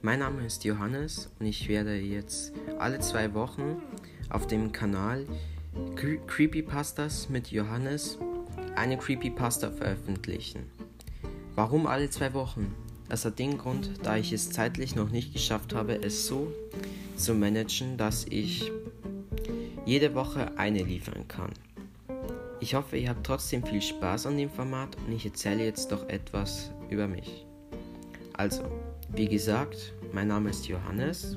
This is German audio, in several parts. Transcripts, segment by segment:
mein Name ist Johannes und ich werde jetzt alle zwei Wochen auf dem Kanal Cre Creepypastas mit Johannes eine Creepypasta veröffentlichen. Warum alle zwei Wochen? Das hat den Grund, da ich es zeitlich noch nicht geschafft habe, es so zu managen, dass ich jede Woche eine liefern kann. Ich hoffe, ihr habt trotzdem viel Spaß an dem Format und ich erzähle jetzt doch etwas über mich. Also, wie gesagt, mein Name ist Johannes.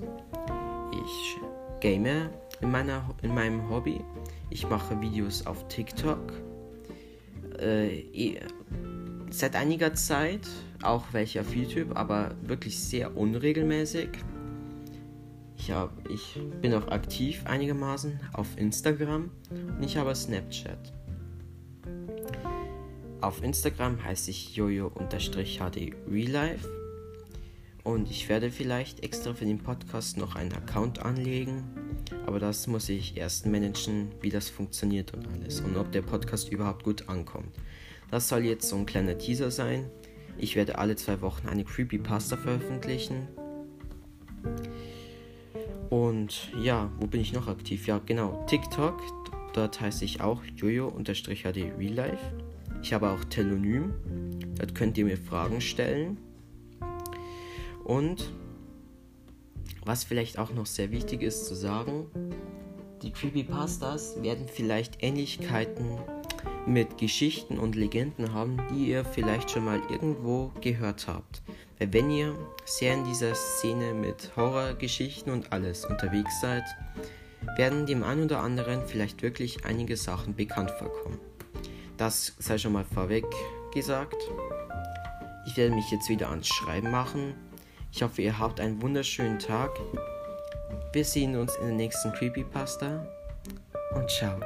Ich game in, meiner, in meinem Hobby. Ich mache Videos auf TikTok. Äh, seit einiger Zeit auch welche auf YouTube, aber wirklich sehr unregelmäßig. Ich, hab, ich bin auch aktiv einigermaßen auf Instagram und ich habe Snapchat. Auf Instagram heiße ich jojo-hd reallife und ich werde vielleicht extra für den Podcast noch einen Account anlegen, aber das muss ich erst managen, wie das funktioniert und alles und ob der Podcast überhaupt gut ankommt. Das soll jetzt so ein kleiner Teaser sein. Ich werde alle zwei Wochen eine Creepypasta veröffentlichen. Und ja, wo bin ich noch aktiv? Ja, genau, TikTok. Dort heiße ich auch jojo-hd reallife. Ich habe auch Telonym. Dort könnt ihr mir Fragen stellen. Und was vielleicht auch noch sehr wichtig ist zu sagen, die Creepypastas werden vielleicht Ähnlichkeiten mit Geschichten und Legenden haben, die ihr vielleicht schon mal irgendwo gehört habt. Weil wenn ihr sehr in dieser Szene mit Horrorgeschichten und alles unterwegs seid, werden dem einen oder anderen vielleicht wirklich einige Sachen bekannt vorkommen. Das sei schon mal vorweg gesagt. Ich werde mich jetzt wieder ans Schreiben machen. Ich hoffe, ihr habt einen wunderschönen Tag. Wir sehen uns in der nächsten Creepypasta und ciao.